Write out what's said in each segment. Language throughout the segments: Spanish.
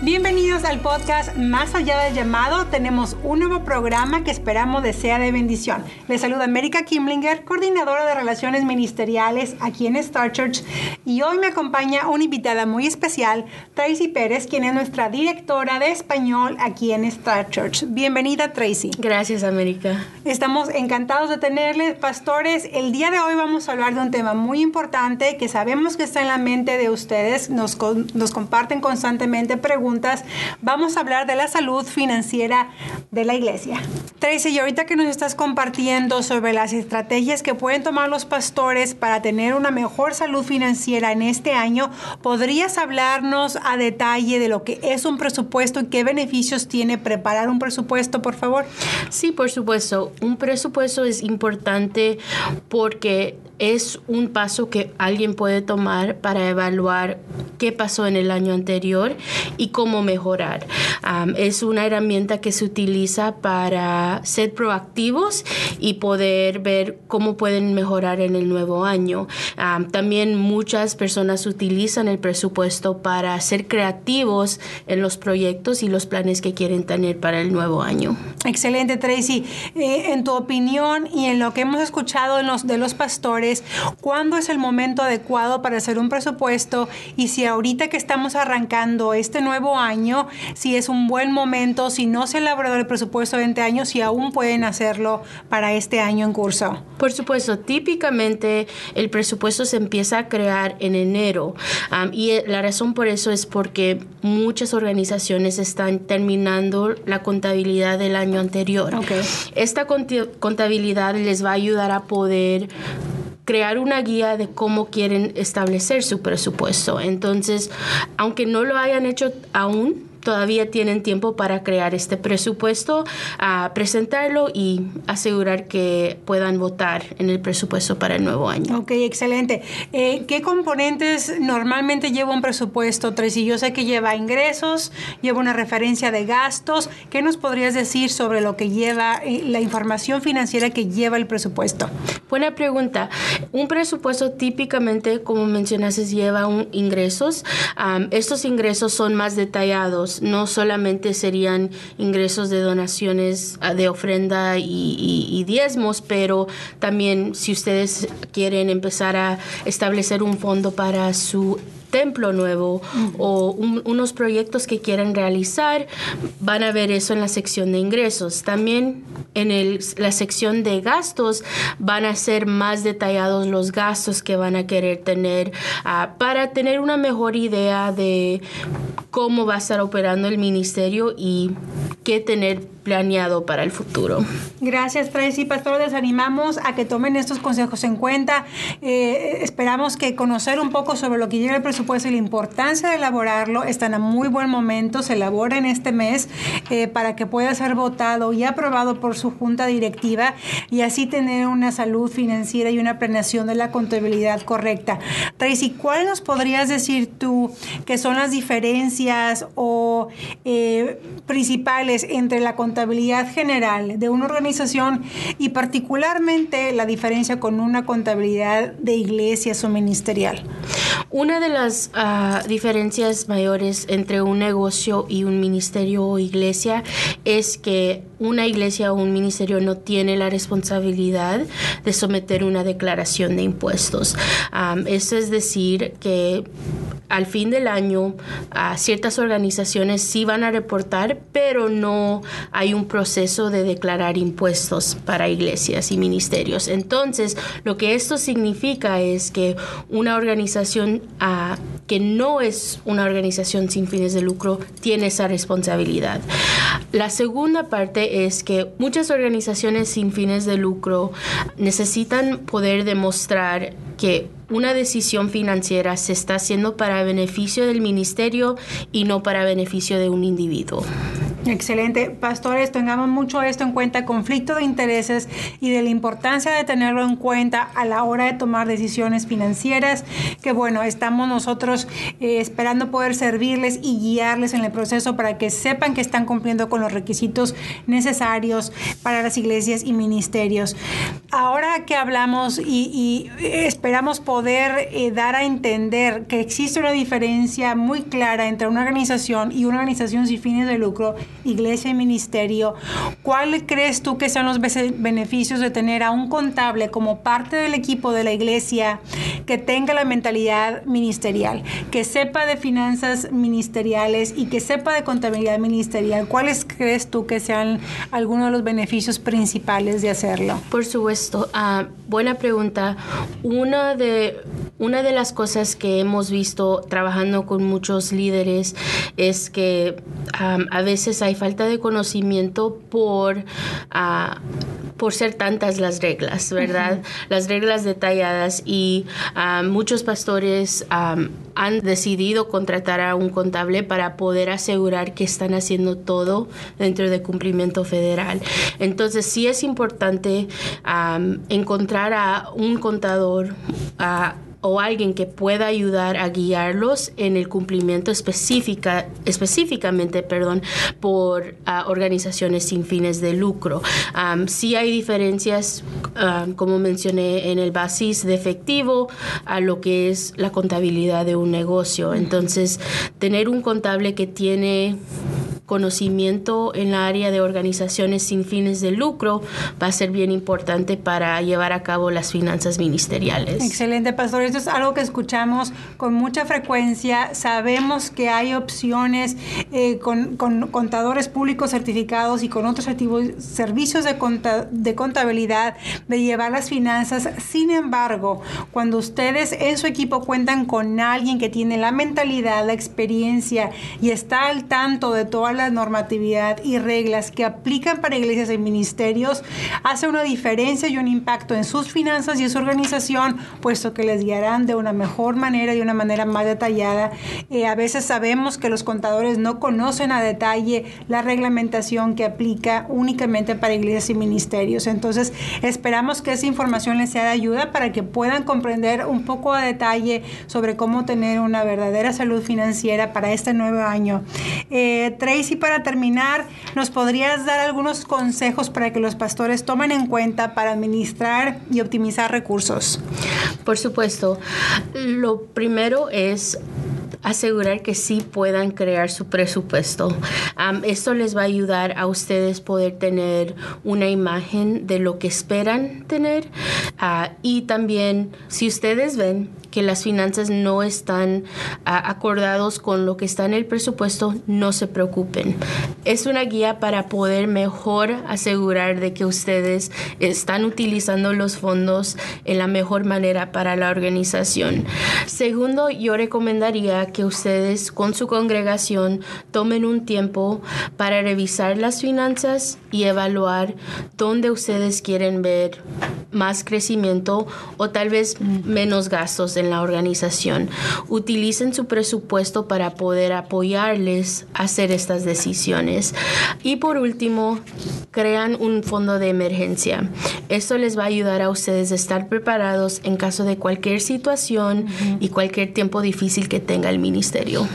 Bienvenidos al podcast Más allá del llamado. Tenemos un nuevo programa que esperamos de sea de bendición. Les saluda América Kimlinger, coordinadora de relaciones ministeriales aquí en Star Church. Y hoy me acompaña una invitada muy especial, Tracy Pérez, quien es nuestra directora de español aquí en Star Church. Bienvenida, Tracy. Gracias, América. Estamos encantados de tenerles, pastores. El día de hoy vamos a hablar de un tema muy importante que sabemos que está en la mente de ustedes. Nos, nos comparten constantemente preguntas vamos a hablar de la salud financiera de la iglesia. Tracy, y ahorita que nos estás compartiendo sobre las estrategias que pueden tomar los pastores para tener una mejor salud financiera en este año, ¿podrías hablarnos a detalle de lo que es un presupuesto y qué beneficios tiene preparar un presupuesto, por favor? Sí, por supuesto. Un presupuesto es importante porque es un paso que alguien puede tomar para evaluar qué pasó en el año anterior y cómo mejorar. es una herramienta que se utiliza para ser proactivos y poder ver cómo pueden mejorar en el nuevo año. también muchas personas utilizan el presupuesto para ser creativos en los proyectos y los planes que quieren tener para el nuevo año. Excelente, Tracy. Eh, en tu opinión y en lo que hemos escuchado de los pastores, cuándo es el momento adecuado para hacer un presupuesto y si ahorita que estamos arrancando este nuevo año, si es un buen momento, si no se ha elaborado el presupuesto de 20 años, si aún pueden hacerlo para este año en curso. Por supuesto, típicamente el presupuesto se empieza a crear en enero y eh, la razón por eso es porque muchas organizaciones están terminando la contabilidad del año anterior. Esta contabilidad les va a ayudar a poder crear una guía de cómo quieren establecer su presupuesto. Entonces, aunque no lo hayan hecho aún, todavía tienen tiempo para crear este presupuesto, a presentarlo y asegurar que puedan votar en el presupuesto para el nuevo año. Ok, excelente. Eh, ¿Qué componentes normalmente lleva un presupuesto, Tracy? Yo sé que lleva ingresos, lleva una referencia de gastos. ¿Qué nos podrías decir sobre lo que lleva, eh, la información financiera que lleva el presupuesto? Buena pregunta. Un presupuesto típicamente, como mencionaste, lleva un ingresos. estos ingresos son más detallados no solamente serían ingresos de donaciones ah, de ofrenda y, diezmos, pero también si ustedes quieren empezar a establecer un fondo para su templo nuevo o unos proyectos que quieran realizar, van a ver eso en la sección de ingresos. También en el, la sección de gastos van a ser más detallados los gastos que van a querer tener ah, para tener una mejor idea de cómo va a estar operando el ministerio y qué tener planeado para el futuro. Gracias, Tracy. Pastor, les animamos a que tomen estos consejos en cuenta. Eh, esperamos que conocer un poco sobre lo que lleva el presupuesto y la importancia de elaborarlo están a muy buen momento. Se elabora en este mes eh, para que pueda ser votado y aprobado por su junta directiva y así tener una salud financiera y una planeación de la contabilidad correcta. Tracy, ¿cuál nos podrías decir tú que son las diferencias o eh, principales entre la contabilidad general de una organización y particularmente la diferencia con una contabilidad de iglesias o ministerial? Una de las ah, diferencias mayores entre un negocio y un ministerio o iglesia es que una iglesia o un ministerio no tiene la responsabilidad de someter una declaración de impuestos. eso es decir que al fin del año ciertas organizaciones sí van a reportar, pero no hay un proceso de declarar impuestos para iglesias y ministerios. Entonces, lo que esto significa es que una organización ah, que no es una organización sin fines de lucro tiene esa responsabilidad. La segunda parte es que muchas organizaciones sin fines de lucro necesitan poder demostrar que una decisión financiera se está haciendo para beneficio del ministerio y no para beneficio de un individuo. Excelente. Pastores, tengamos mucho esto en cuenta, conflicto de intereses y de la importancia de tenerlo en cuenta a la hora de tomar decisiones financieras, que bueno, estamos nosotros eh, esperando poder servirles y guiarles en el proceso para que sepan que están cumpliendo con los requisitos necesarios para las iglesias y ministerios. Ahora que hablamos y, esperamos poder eh, dar a entender que existe una diferencia muy clara entre una organización y una organización sin fines de lucro, iglesia y ministerio, ¿cuál crees tú que sean los beneficios de tener a un contable como parte del equipo de la iglesia que tenga la mentalidad ministerial, que sepa de finanzas ministeriales y que sepa de contabilidad ministerial? ¿Cuáles crees tú que sean algunos de los beneficios principales de hacerlo? Por supuesto, uh, buena pregunta. Una de, una de las cosas que hemos visto trabajando con muchos líderes es que a veces hay falta de conocimiento por, uh, por ser tantas las reglas, ¿verdad? Las reglas detalladas y muchos pastores han decidido contratar a un contable para poder asegurar que están haciendo todo dentro de cumplimiento federal. Entonces sí es importante encontrar a un contador o alguien que pueda ayudar a guiarlos en el cumplimiento específica, específicamente perdón, por ah, organizaciones sin fines de lucro. sí hay diferencias, como mencioné, en el basis de efectivo a lo que es la contabilidad de un negocio. Entonces, tener un contable que tiene conocimiento en la área de organizaciones sin fines de lucro va a ser bien importante para llevar a cabo las finanzas ministeriales. Excelente, pastor. Esto es algo que escuchamos con mucha frecuencia. Sabemos que hay opciones eh, con, contadores públicos certificados y con otros servicios de, de contabilidad de llevar las finanzas. Sin embargo, cuando ustedes en su equipo cuentan con alguien que tiene la mentalidad, la experiencia y está al tanto de todas la normatividad y reglas que aplican para iglesias y ministerios hace una diferencia y un impacto en sus finanzas y en su organización, puesto que les guiarán de una mejor manera y de una manera más detallada. Eh, a veces sabemos que los contadores no conocen a detalle la reglamentación que aplica únicamente para iglesias y ministerios. Entonces, esperamos que esa información les sea de ayuda para que puedan comprender un poco a detalle sobre cómo tener una verdadera salud financiera para este nuevo año. Eh, y para terminar, ¿nos podrías dar algunos consejos para que los pastores tomen en cuenta para administrar y optimizar recursos? Por supuesto. Lo primero es asegurar que sí puedan crear su presupuesto. esto les va a ayudar a ustedes poder tener una imagen de lo que esperan tener ah, y también si ustedes ven que las finanzas no están ah, acordados con lo que está en el presupuesto, no se preocupen. Es una guía para poder mejor asegurar de que ustedes están utilizando los fondos en la mejor manera para la organización. Segundo, yo recomendaría que ustedes con su congregación tomen un tiempo para revisar las finanzas y evaluar dónde ustedes quieren ver más crecimiento o tal vez menos gastos en la organización. Utilicen su presupuesto para poder apoyarles a hacer estas decisiones. Y por último, crean un fondo de emergencia. Esto les va a ayudar a ustedes a estar preparados en caso de cualquier situación y cualquier tiempo difícil que tenga el ministerio.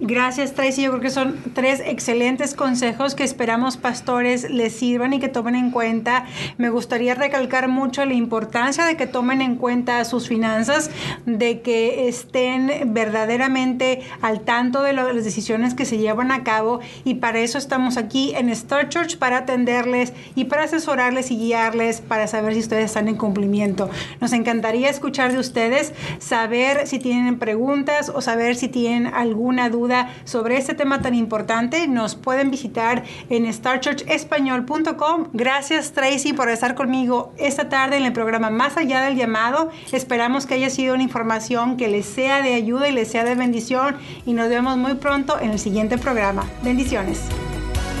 Gracias, Tracy. Yo creo que son tres excelentes consejos que esperamos pastores les sirvan y que tomen en cuenta. Me gustaría recalcar mucho la importancia de que tomen en cuenta sus finanzas, de que estén verdaderamente al tanto de las decisiones que se llevan a cabo y para eso estamos aquí en Star Church para atenderles y para asesorarles y guiarles para saber si ustedes están en cumplimiento. Nos encantaría escuchar de ustedes, saber si tienen preguntas o saber si tienen alguna duda sobre este tema tan importante. Nos pueden visitar en starchurchespañol.com. Gracias Tracy por estar conmigo esta tarde en el programa Más allá del llamado. Esperamos que haya sido una información que les sea de ayuda y les sea de bendición y nos vemos muy pronto en el siguiente programa. Bendiciones.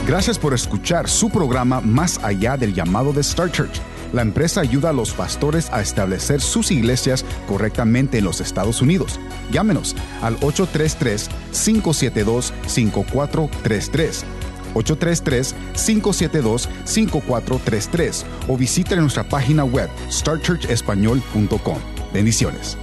Gracias por escuchar su programa Más allá del llamado de Star Church. La empresa ayuda a los pastores a establecer sus iglesias correctamente en los Estados Unidos. Llámenos al 833-572-5433 833-572-5433 o visita nuestra página web startchurchespañol.com. Bendiciones.